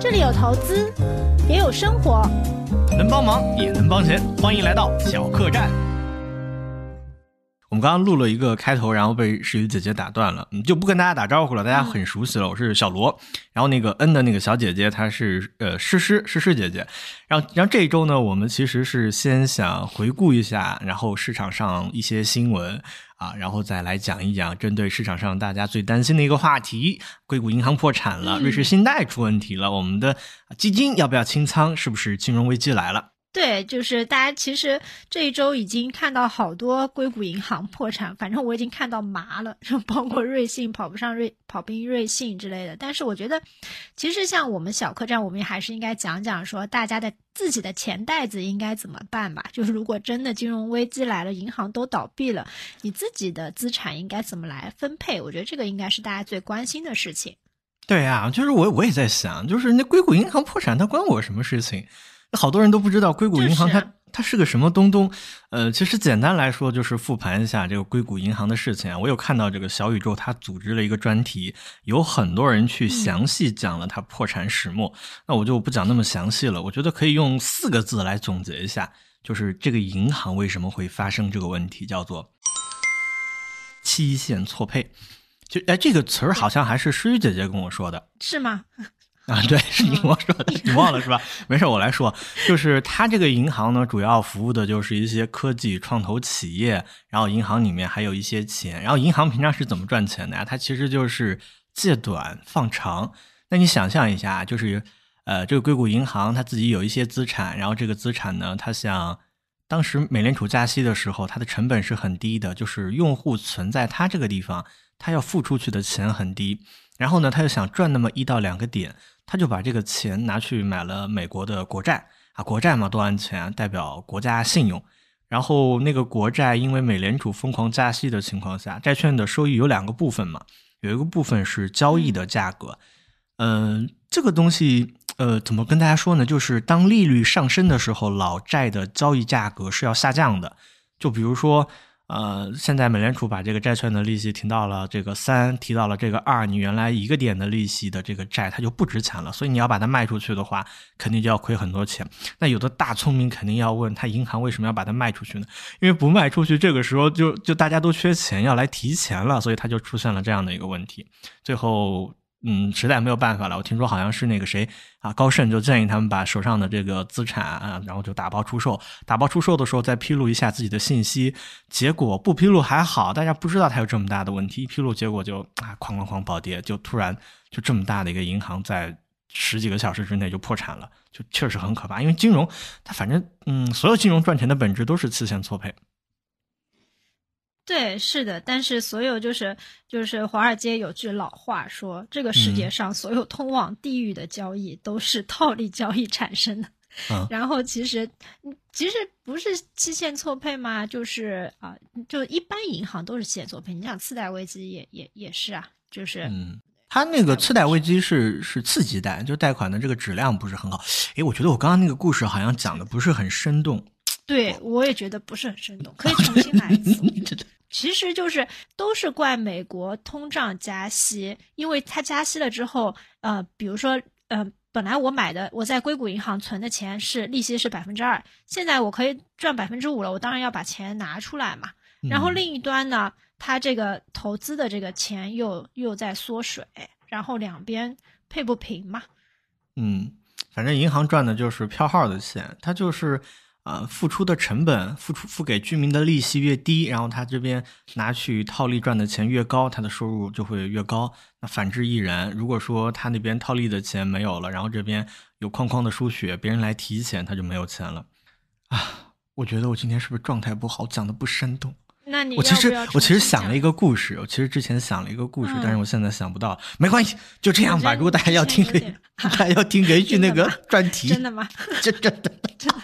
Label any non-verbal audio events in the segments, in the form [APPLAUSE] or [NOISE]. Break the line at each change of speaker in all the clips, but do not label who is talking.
这里有投资，也有生活，
能帮忙也能帮钱，欢迎来到小客栈。我们刚刚录了一个开头，然后被石雨姐姐打断了，嗯，就不跟大家打招呼了，大家很熟悉了。我是小罗，然后那个 N 的那个小姐姐她是呃诗诗诗诗姐姐。然后然后这一周呢，我们其实是先想回顾一下，然后市场上一些新闻啊，然后再来讲一讲针对市场上大家最担心的一个话题：硅谷银行破产了，瑞士信贷出问题了，我们的基金要不要清仓？是不是金融危机来了？
对，就是大家其实这一周已经看到好多硅谷银行破产，反正我已经看到麻了，就包括瑞信跑不上瑞跑不赢瑞信之类的。但是我觉得，其实像我们小客栈，我们还是应该讲讲说大家的自己的钱袋子应该怎么办吧。就是如果真的金融危机来了，银行都倒闭了，你自己的资产应该怎么来分配？我觉得这个应该是大家最关心的事情。
对啊，就是我我也在想，就是那硅谷银行破产，它关我什么事情？好多人都不知道硅谷银行它它是个什么东东，呃，其实简单来说就是复盘一下这个硅谷银行的事情啊。我有看到这个小宇宙它组织了一个专题，有很多人去详细讲了它破产始末。那我就不讲那么详细了，我觉得可以用四个字来总结一下，就是这个银行为什么会发生这个问题，叫做期限错配。就哎，这个词儿好像还是诗雨姐姐跟我说的，
是吗？
啊，对，[LAUGHS] 是你跟我说的，你忘了是吧？没事，我来说，就是它这个银行呢，主要服务的就是一些科技创投企业，然后银行里面还有一些钱，然后银行平常是怎么赚钱的呀？它其实就是借短放长。那你想象一下，就是呃，这个硅谷银行它自己有一些资产，然后这个资产呢，它想当时美联储加息的时候，它的成本是很低的，就是用户存在它这个地方，它要付出去的钱很低，然后呢，他又想赚那么一到两个点。他就把这个钱拿去买了美国的国债啊，国债嘛多安全，代表国家信用。然后那个国债因为美联储疯狂加息的情况下，债券的收益有两个部分嘛，有一个部分是交易的价格。嗯，这个东西呃怎么跟大家说呢？就是当利率上升的时候，老债的交易价格是要下降的。就比如说。呃，现在美联储把这个债券的利息提到了这个三，提到了这个二，你原来一个点的利息的这个债，它就不值钱了。所以你要把它卖出去的话，肯定就要亏很多钱。那有的大聪明肯定要问他，银行为什么要把它卖出去呢？因为不卖出去，这个时候就就大家都缺钱，要来提钱了，所以它就出现了这样的一个问题。最后。嗯，实在没有办法了。我听说好像是那个谁啊，高盛就建议他们把手上的这个资产啊，然后就打包出售。打包出售的时候再披露一下自己的信息。结果不披露还好，大家不知道它有这么大的问题。一披露，结果就啊，哐哐哐暴跌，就突然就这么大的一个银行在十几个小时之内就破产了，就确实很可怕。因为金融它反正嗯，所有金融赚钱的本质都是期限错配。
对，是的，但是所有就是就是华尔街有句老话说，这个世界上所有通往地狱的交易都是套利交易产生的。[LAUGHS] 然后其实其实不是期限错配吗？就是啊，就一般银行都是期限错配。你想次贷危机也也也是啊，就是
嗯，它那个次贷危机是是次级贷，就贷款的这个质量不是很好。诶，我觉得我刚刚那个故事好像讲的不是很生动。
对，我也觉得不是很生动，可以重新来一次。[LAUGHS] 其实就是都是怪美国通胀加息，因为它加息了之后，呃，比如说，呃，本来我买的我在硅谷银行存的钱是利息是百分之二，现在我可以赚百分之五了，我当然要把钱拿出来嘛。然后另一端呢，它这个投资的这个钱又又在缩水，然后两边配不平嘛。
嗯，反正银行赚的就是票号的钱，它就是。呃，付出的成本，付出付给居民的利息越低，然后他这边拿去套利赚的钱越高，他的收入就会越高。那反之亦然。如果说他那边套利的钱没有了，然后这边有框框的输血，别人来提钱，他就没有钱了。啊，我觉得我今天是不是状态不好，讲的不生动？
那你
我其实我其实想了一个故事，我其实之前想了一个故事，但是我现在想不到。没关系，就这样吧。如果大家要听，[LAUGHS] 大家要听，可以去那个专题。
真的吗？
真真的真的。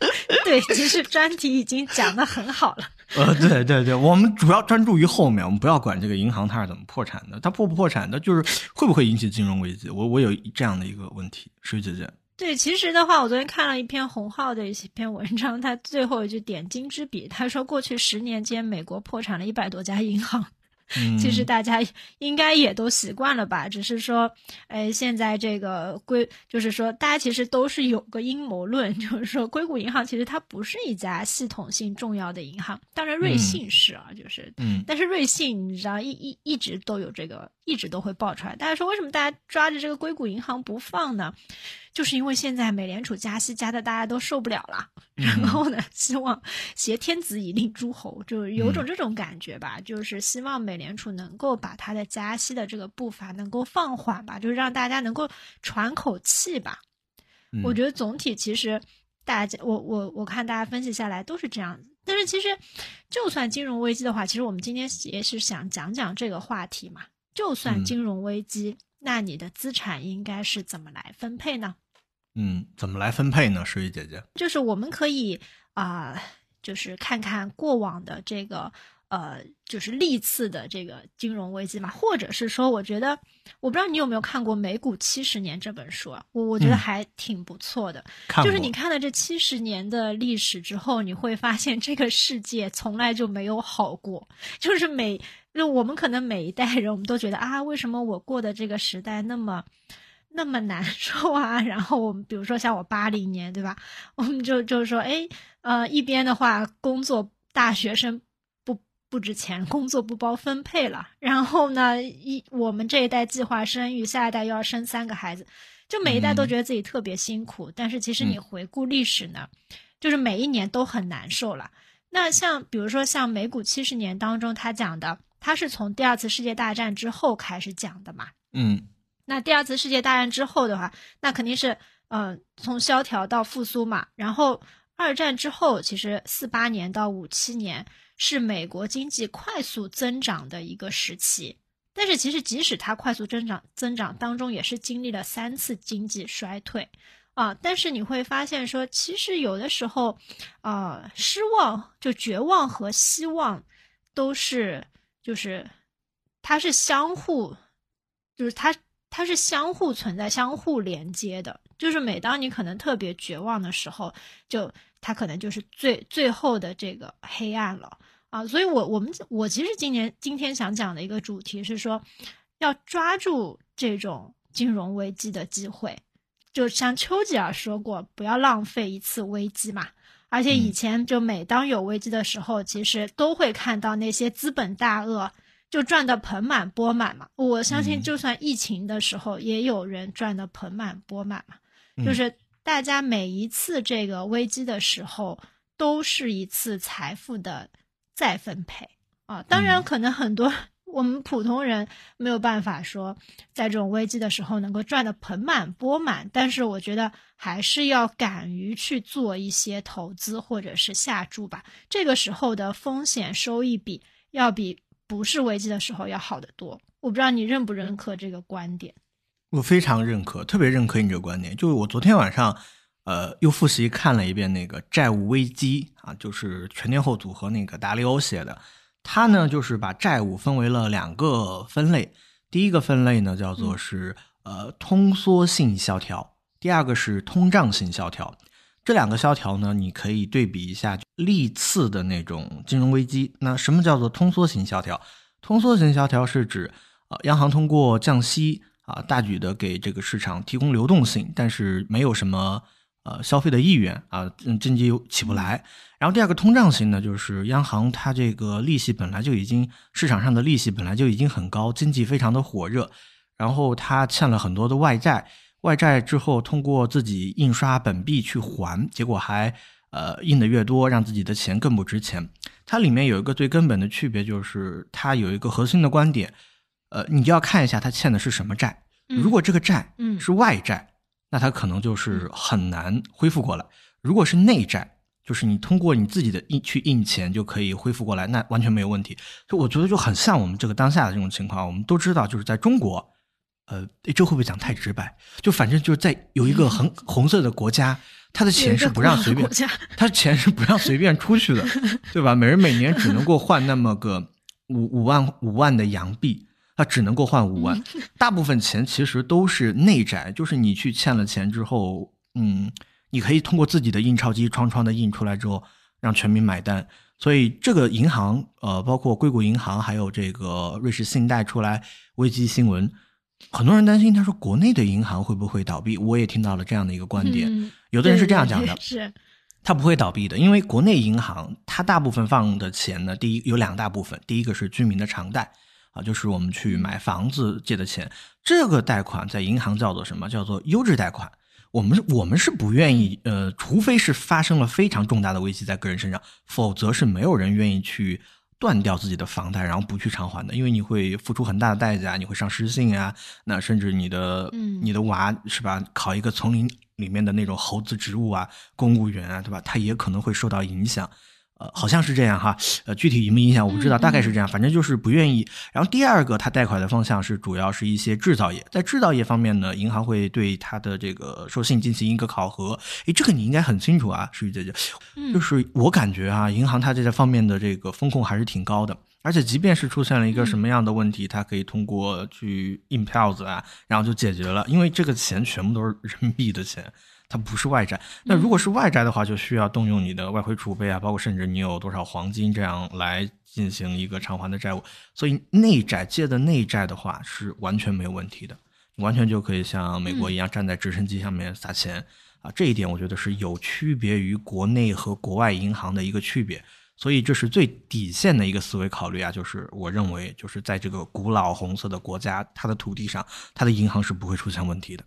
[LAUGHS]
对，其实专题已经讲的很好了。[LAUGHS]
呃，对对对，我们主要专注于后面，我们不要管这个银行它是怎么破产的，它破不破产的，就是会不会引起金融危机。我我有这样的一个问题，水姐姐。
对，其实的话，我昨天看了一篇洪浩的一篇文章，他最后一句点睛之笔，他说过去十年间，美国破产了一百多家银行。[LAUGHS] 其实大家 [LAUGHS] 应该也都习惯了吧？只是说，哎，现在这个硅，就是说，大家其实都是有个阴谋论，[LAUGHS] 就是说，硅谷银行其实它不是一家系统性重要的银行。当然，瑞信是啊，就是，
嗯，
但是瑞信你知道，一一一直都有这个，一直都会爆出来。大家说，为什么大家抓着这个硅谷银行不放呢？就是因为现在美联储加息加的大家都受不了了，然后呢，希望挟天子以令诸侯，就有种这种感觉吧，就是希望美联储能够把它的加息的这个步伐能够放缓吧，就是让大家能够喘口气吧。我觉得总体其实大家，我我我看大家分析下来都是这样子。但是其实就算金融危机的话，其实我们今天也是想讲讲这个话题嘛。就算金融危机，那你的资产应该是怎么来分配呢？
嗯，怎么来分配呢？诗雨姐姐，
就是我们可以啊，就是看看过往的这个呃，就是历次的这个金融危机嘛，或者是说，我觉得我不知道你有没有看过《美股七十年》这本书啊？我我觉得还挺不错的。就是你看了这七十年的历史之后，你会发现这个世界从来就没有好过。就是每就我们可能每一代人，我们都觉得啊，为什么我过的这个时代那么。那么难 [LAUGHS] 受啊！然后我们比如说像我八零年，对吧？我们就就是说，哎，呃，一边的话，工作大学生不不值钱，工作不包分配了。然后呢，一我们这一代计划生育，下一代又要生三个孩子，就每一代都觉得自己特别辛苦。但是其实你回顾历史呢，就是每一年都很难受了。那像比如说像美股七十年当中，他讲的，他是从第二次世界大战之后开始讲的嘛？
嗯。
那第二次世界大战之后的话，那肯定是，嗯，从萧条到复苏嘛。然后二战之后，其实四八年到五七年是美国经济快速增长的一个时期。但是其实即使它快速增长，增长当中也是经历了三次经济衰退，啊。但是你会发现说，其实有的时候，啊，失望就绝望和希望都是，就是它是相互，就是它。它是相互存在、相互连接的。就是每当你可能特别绝望的时候，就它可能就是最最后的这个黑暗了啊！所以，我我们我其实今年今天想讲的一个主题是说，要抓住这种金融危机的机会。就像丘吉尔说过，不要浪费一次危机嘛。而且以前就每当有危机的时候，其实都会看到那些资本大鳄。就赚得盆满钵满嘛，我相信就算疫情的时候，也有人赚得盆满钵满嘛。就是大家每一次这个危机的时候，都是一次财富的再分配啊。当然，可能很多我们普通人没有办法说在这种危机的时候能够赚得盆满钵满，但是我觉得还是要敢于去做一些投资或者是下注吧。这个时候的风险收益比要比。不是危机的时候要好得多，我不知道你认不认可这个观点。
我非常认可，特别认可你这个观点。就是我昨天晚上，呃，又复习看了一遍那个《债务危机》啊，就是全天候组合那个达利欧写的。他呢，就是把债务分为了两个分类，第一个分类呢叫做是呃通缩性萧条，第二个是通胀性萧条。这两个萧条呢，你可以对比一下历次的那种金融危机。那什么叫做通缩型萧条？通缩型萧条是指，呃，央行通过降息啊，大举的给这个市场提供流动性，但是没有什么呃消费的意愿啊，经济又起不来。然后第二个通胀型呢，就是央行它这个利息本来就已经市场上的利息本来就已经很高，经济非常的火热，然后它欠了很多的外债。外债之后，通过自己印刷本币去还，结果还呃印的越多，让自己的钱更不值钱。它里面有一个最根本的区别，就是它有一个核心的观点，呃，你就要看一下它欠的是什么债。如果这个债是外债，那它可能就是很难恢复过来；如果是内债，就是你通过你自己的印去印钱就可以恢复过来，那完全没有问题。就我觉得就很像我们这个当下的这种情况。我们都知道，就是在中国。呃，这会不会讲太直白？就反正就是在有一个很红色的国家，他的钱是不让随便，他的钱是不让随便出去的，[LAUGHS] 对吧？每人每年只能够换那么个五五万五万的洋币，他只能够换五万。大部分钱其实都是内债，就是你去欠了钱之后，嗯，你可以通过自己的印钞机，窗窗的印出来之后，让全民买单。所以这个银行，呃，包括硅谷银行，还有这个瑞士信贷出来危机新闻，很多人担心，他说国内的银行会不会倒闭？我也听到了这样的一个观点，有的人是这样讲的，
是，
他不会倒闭的，因为国内银行它大部分放的钱呢，第一有两大部分，第一个是居民的常贷，啊，就是我们去买房子借的钱，这个贷款在银行叫做什么？叫做优质贷款。我们我们是不愿意，呃，除非是发生了非常重大的危机在个人身上，否则是没有人愿意去断掉自己的房贷，然后不去偿还的，因为你会付出很大的代价，你会上失信啊，那甚至你的，你的娃是吧，考一个丛林里面的那种猴子植物啊，公务员啊，对吧？他也可能会受到影响。呃，好像是这样哈，呃，具体影不影响我不知道，大概是这样，反正就是不愿意。然后第二个，它贷款的方向是主要是一些制造业，在制造业方面呢，银行会对它的这个授信进行一个考核。诶，这个你应该很清楚啊，淑玉姐姐，就是我感觉啊，银行它这方面的这个风控还是挺高的，而且即便是出现了一个什么样的问题，它可以通过去印票子啊，然后就解决了，因为这个钱全部都是人民币的钱。它不是外债，那如果是外债的话，就需要动用你的外汇储备啊，包括甚至你有多少黄金这样来进行一个偿还的债务。所以内债借的内债的话是完全没有问题的，完全就可以像美国一样站在直升机上面撒钱啊。这一点我觉得是有区别于国内和国外银行的一个区别。所以这是最底线的一个思维考虑啊，就是我认为就是在这个古老红色的国家，它的土地上，它的银行是不会出现问题的。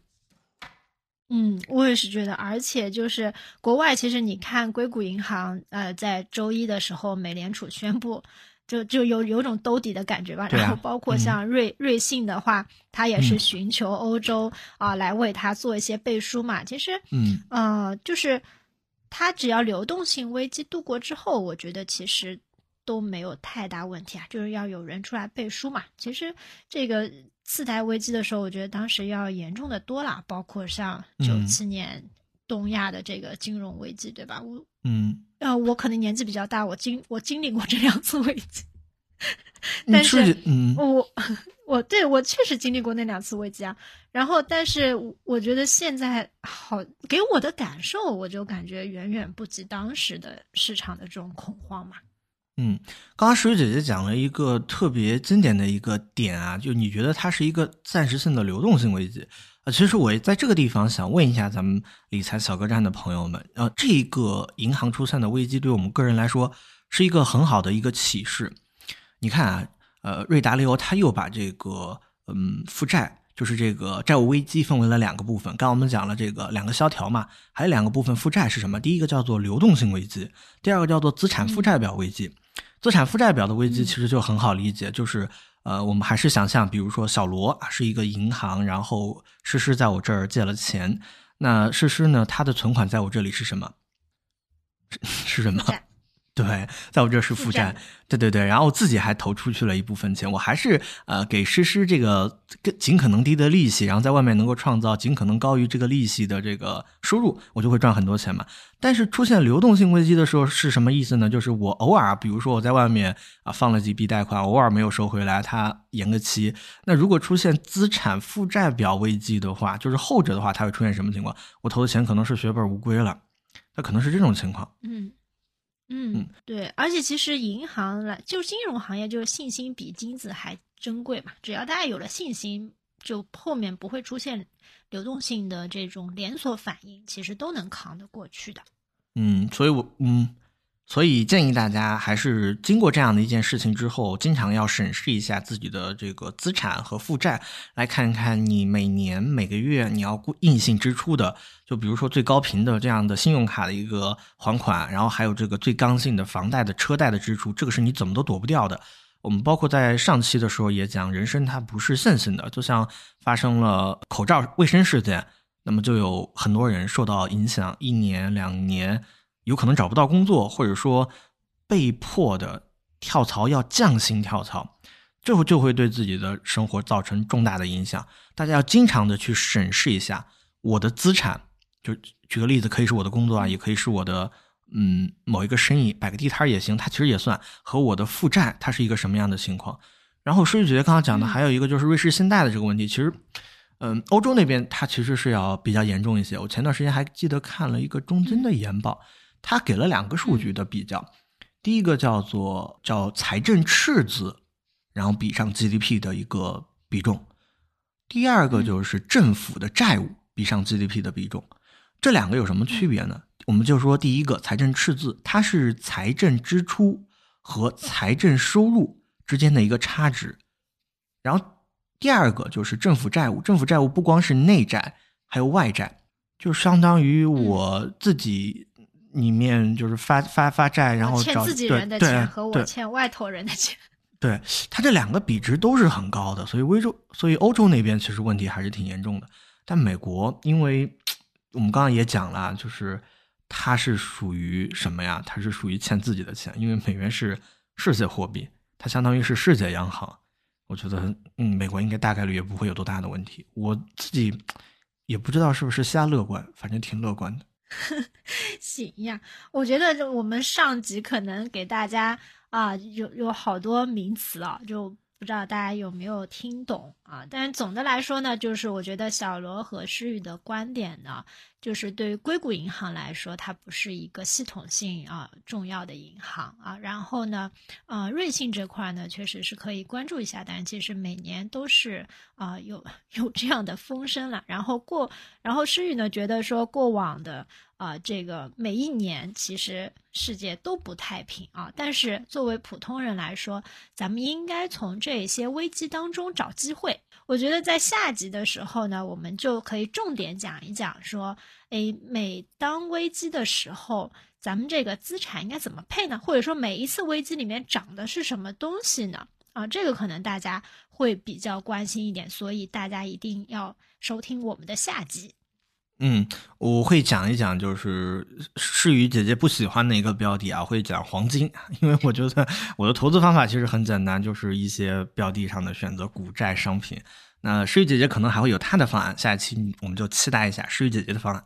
嗯，我也是觉得，而且就是国外，其实你看硅谷银行，呃，在周一的时候，美联储宣布，就就有有种兜底的感觉吧。然后包括像瑞瑞信的话，它也是寻求欧洲啊来为它做一些背书嘛。其实，
嗯，
呃，就是它只要流动性危机度过之后，我觉得其实都没有太大问题啊。就是要有人出来背书嘛。其实这个。次贷危机的时候，我觉得当时要严重的多了，包括像九七年东亚的这个金融危机，对吧？我
嗯，
呃，我可能年纪比较大，我经我经历过这两次危机，[LAUGHS] 但
是嗯，
我我对我确实经历过那两次危机啊。然后，但是我觉得现在好给我的感受，我就感觉远远不及当时的市场的这种恐慌嘛。
嗯，刚刚石玉姐姐讲了一个特别经典的一个点啊，就你觉得它是一个暂时性的流动性危机啊？其实我在这个地方想问一下咱们理财小客栈的朋友们，呃，这个银行出现的危机对我们个人来说是一个很好的一个启示。你看啊，呃，瑞达利欧他又把这个嗯负债，就是这个债务危机分为了两个部分。刚刚我们讲了这个两个萧条嘛，还有两个部分负债是什么？第一个叫做流动性危机，第二个叫做资产负债表危机。资产负债表的危机其实就很好理解，就是呃，我们还是想象，比如说小罗啊是一个银行，然后诗诗在我这儿借了钱，那诗诗呢，她的存款在我这里是什么？[LAUGHS] 是什么？对，在我这是负债，对对对，然后我自己还投出去了一部分钱，我还是呃给诗诗这个尽可能低的利息，然后在外面能够创造尽可能高于这个利息的这个收入，我就会赚很多钱嘛。但是出现流动性危机的时候是什么意思呢？就是我偶尔，比如说我在外面啊放了几笔贷款，偶尔没有收回来，它延个期。那如果出现资产负债表危机的话，就是后者的话，它会出现什么情况？我投的钱可能是血本无归了，它可能是这种情况。
嗯。嗯，对，而且其实银行来，就金融行业，就是信心比金子还珍贵嘛。只要大家有了信心，就后面不会出现流动性的这种连锁反应，其实都能扛得过去的。
嗯，所以我嗯。所以建议大家还是经过这样的一件事情之后，经常要审视一下自己的这个资产和负债，来看一看你每年每个月你要固硬性支出的，就比如说最高频的这样的信用卡的一个还款，然后还有这个最刚性的房贷的车贷的支出，这个是你怎么都躲不掉的。我们包括在上期的时候也讲，人生它不是线性的，就像发生了口罩卫生事件，那么就有很多人受到影响，一年两年。有可能找不到工作，或者说被迫的跳槽要降薪跳槽，最后就会对自己的生活造成重大的影响。大家要经常的去审视一下我的资产，就举个例子，可以是我的工作啊，也可以是我的嗯某一个生意，摆个地摊也行，它其实也算和我的负债它是一个什么样的情况。然后数据姐姐刚刚讲的还有一个就是瑞士信贷的这个问题，其实嗯欧洲那边它其实是要比较严重一些。我前段时间还记得看了一个中金的研报。他给了两个数据的比较，第一个叫做叫财政赤字，然后比上 GDP 的一个比重；第二个就是政府的债务比上 GDP 的比重。这两个有什么区别呢？我们就说第一个财政赤字，它是财政支出和财政收入之间的一个差值。然后第二个就是政府债务，政府债务不光是内债，还有外债，就相当于我自己里面就是发发发债，然后
欠自己人的钱和我欠外头人的钱。[LAUGHS]
对，它这两个比值都是很高的，所以欧洲，所以欧洲那边其实问题还是挺严重的。但美国因为。我们刚刚也讲了，就是它是属于什么呀？它是属于欠自己的钱，因为美元是世界货币，它相当于是世界央行。我觉得，嗯，美国应该大概率也不会有多大的问题。我自己也不知道是不是瞎乐观，反正挺乐观的。[LAUGHS]
行呀，我觉得就我们上集可能给大家啊，有有好多名词啊，就。不知道大家有没有听懂啊？但是总的来说呢，就是我觉得小罗和诗雨的观点呢，就是对于硅谷银行来说，它不是一个系统性啊重要的银行啊。然后呢，呃，瑞信这块呢，确实是可以关注一下，但其实每年都是啊有 [LAUGHS] 有这样的风声了。然后过，然后诗雨呢觉得说过往的。啊，这个每一年其实世界都不太平啊，但是作为普通人来说，咱们应该从这些危机当中找机会。我觉得在下集的时候呢，我们就可以重点讲一讲，说，诶，每当危机的时候，咱们这个资产应该怎么配呢？或者说每一次危机里面涨的是什么东西呢？啊，这个可能大家会比较关心一点，所以大家一定要收听我们的下集。
嗯，我会讲一讲，就是诗雨姐姐不喜欢的一个标的啊，会讲黄金，[LAUGHS] 因为我觉得我的投资方法其实很简单，就是一些标的上的选择，股债商品。那诗雨姐姐可能还会有她的方案，下一期我们就期待一下诗雨姐姐的方案。